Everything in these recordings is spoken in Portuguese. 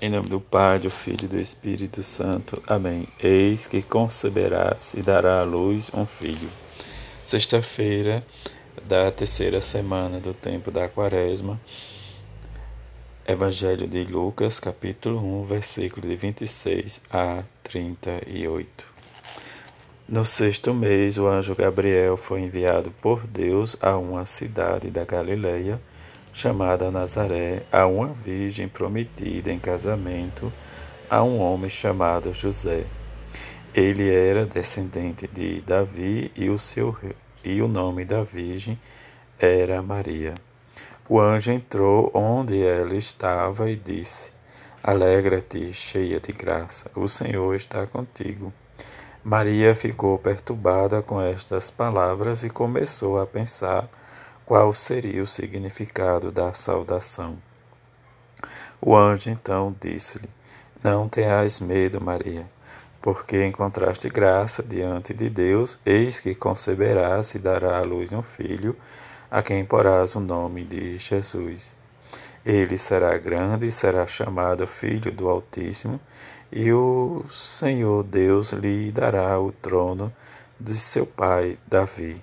Em nome do Pai, do Filho e do Espírito Santo. Amém. Eis que conceberás e dará à luz um filho. Sexta-feira da terceira semana do tempo da Quaresma. Evangelho de Lucas, capítulo 1, versículos de 26 a 38. No sexto mês, o anjo Gabriel foi enviado por Deus a uma cidade da Galileia chamada Nazaré, a uma virgem prometida em casamento a um homem chamado José. Ele era descendente de Davi e o, seu, e o nome da virgem era Maria. O anjo entrou onde ela estava e disse: Alegra-te, cheia de graça, o Senhor está contigo. Maria ficou perturbada com estas palavras e começou a pensar qual seria o significado da saudação. O anjo então disse-lhe: Não tenhas medo, Maria, porque encontraste graça diante de Deus, eis que conceberás e dará à luz um filho, a quem porás o nome de Jesus. Ele será grande e será chamado Filho do Altíssimo, e o Senhor Deus lhe dará o trono de seu pai Davi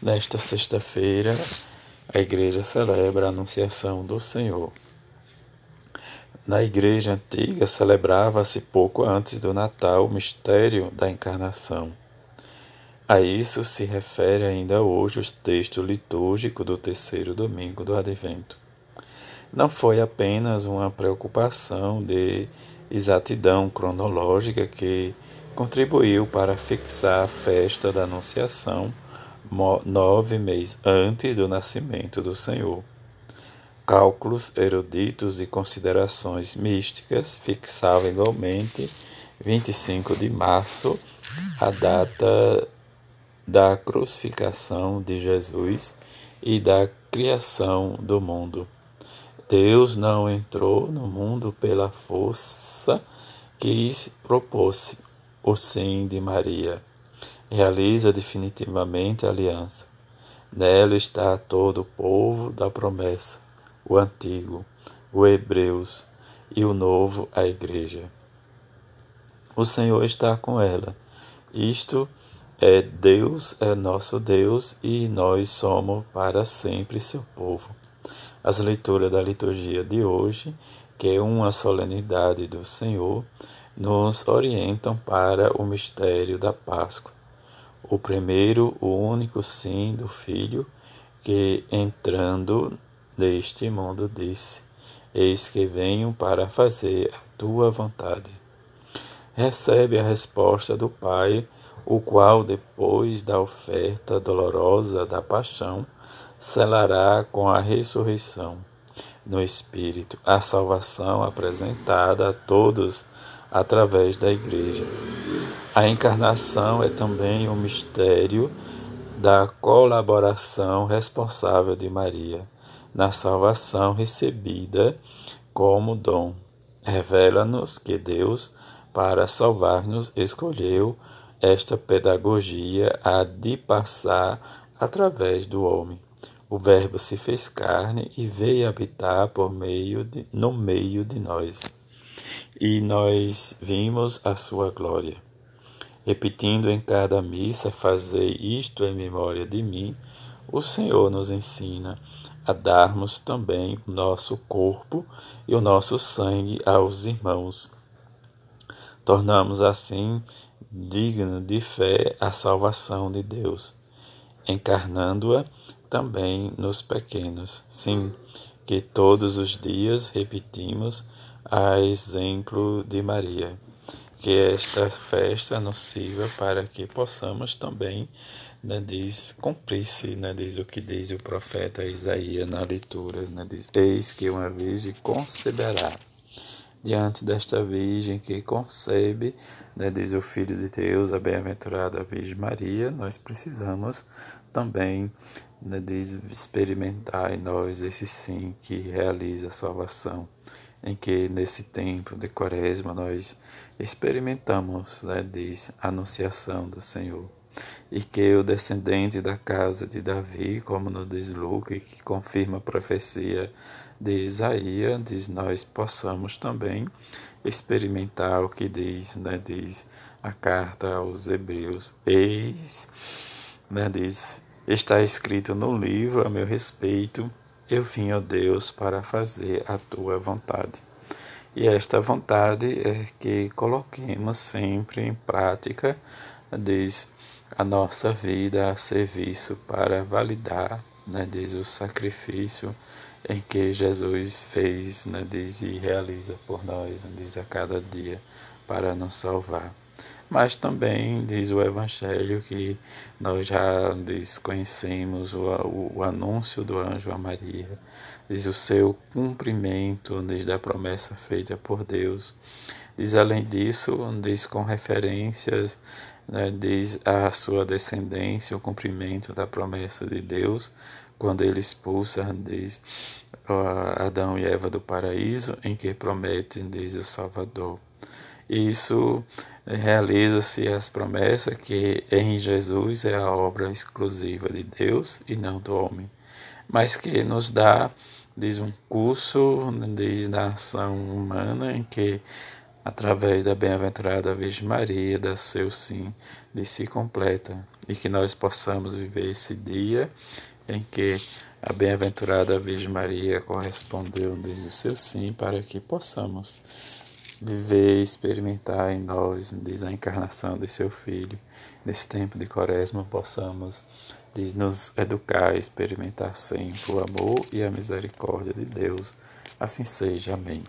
Nesta sexta-feira, a igreja celebra a Anunciação do Senhor. Na igreja antiga, celebrava-se pouco antes do Natal o mistério da encarnação. A isso se refere ainda hoje o texto litúrgico do terceiro domingo do Advento. Não foi apenas uma preocupação de exatidão cronológica que contribuiu para fixar a festa da Anunciação nove meses antes do nascimento do Senhor. Cálculos eruditos e considerações místicas fixavam igualmente 25 de março, a data da crucificação de Jesus e da criação do mundo. Deus não entrou no mundo pela força que propôs o sim de Maria realiza definitivamente a aliança. Nela está todo o povo da promessa, o antigo, o hebreus e o novo, a igreja. O Senhor está com ela. Isto é Deus, é nosso Deus e nós somos para sempre seu povo. As leituras da liturgia de hoje, que é uma solenidade do Senhor, nos orientam para o mistério da Páscoa o primeiro, o único sim do Filho, que entrando neste mundo disse: Eis que venho para fazer a tua vontade. Recebe a resposta do Pai, o qual, depois da oferta dolorosa da paixão, selará com a ressurreição no Espírito a salvação apresentada a todos através da Igreja. A encarnação é também um mistério da colaboração responsável de Maria na salvação recebida como dom. Revela-nos que Deus, para salvar-nos, escolheu esta pedagogia a de passar através do homem. O Verbo se fez carne e veio habitar por meio de, no meio de nós. E nós vimos a sua glória repetindo em cada missa, fazei isto em memória de mim, o Senhor nos ensina a darmos também o nosso corpo e o nosso sangue aos irmãos, Tornamos assim digno de fé a salvação de Deus, encarnando-a também nos pequenos. Sim, que todos os dias repetimos a exemplo de Maria. Que esta festa nos sirva para que possamos também, né, diz, cumprir-se, né, diz o que diz o profeta Isaías na leitura, né, diz, eis que uma virgem conceberá diante desta Virgem que concebe, né, diz o Filho de Deus, a bem-aventurada Virgem Maria, nós precisamos também né, diz, experimentar em nós esse sim que realiza a salvação, em que nesse tempo de quaresma nós experimentamos, né, diz, a anunciação do Senhor. E que o descendente da casa de Davi, como nos diz Lucas, que confirma a profecia de Isaías, diz nós possamos também experimentar o que diz, né, diz a carta aos Hebreus. Eis, né, diz, está escrito no livro a meu respeito, eu vim, ó Deus, para fazer a tua vontade. E esta vontade é que coloquemos sempre em prática, diz, a nossa vida a serviço para validar, né, diz o sacrifício em que Jesus fez, né, diz, e realiza por nós, diz, a cada dia para nos salvar. Mas também diz o Evangelho que nós já diz, conhecemos o, o, o anúncio do anjo a Maria, diz o seu cumprimento diz, da promessa feita por Deus. Diz além disso, diz com referências, né, diz a sua descendência, o cumprimento da promessa de Deus, quando ele expulsa, diz Adão e Eva do paraíso, em que promete, diz o Salvador. Isso realiza-se as promessas que em Jesus é a obra exclusiva de Deus e não do homem, mas que nos dá, diz um curso, diz da ação humana em que através da bem-aventurada Virgem Maria, da seu sim, de se completa, e que nós possamos viver esse dia em que a bem-aventurada Virgem Maria correspondeu diz o seu sim para que possamos viver experimentar em nós diz a encarnação de seu Filho. Nesse tempo de quaresma possamos diz nos educar e experimentar sempre o amor e a misericórdia de Deus. Assim seja amém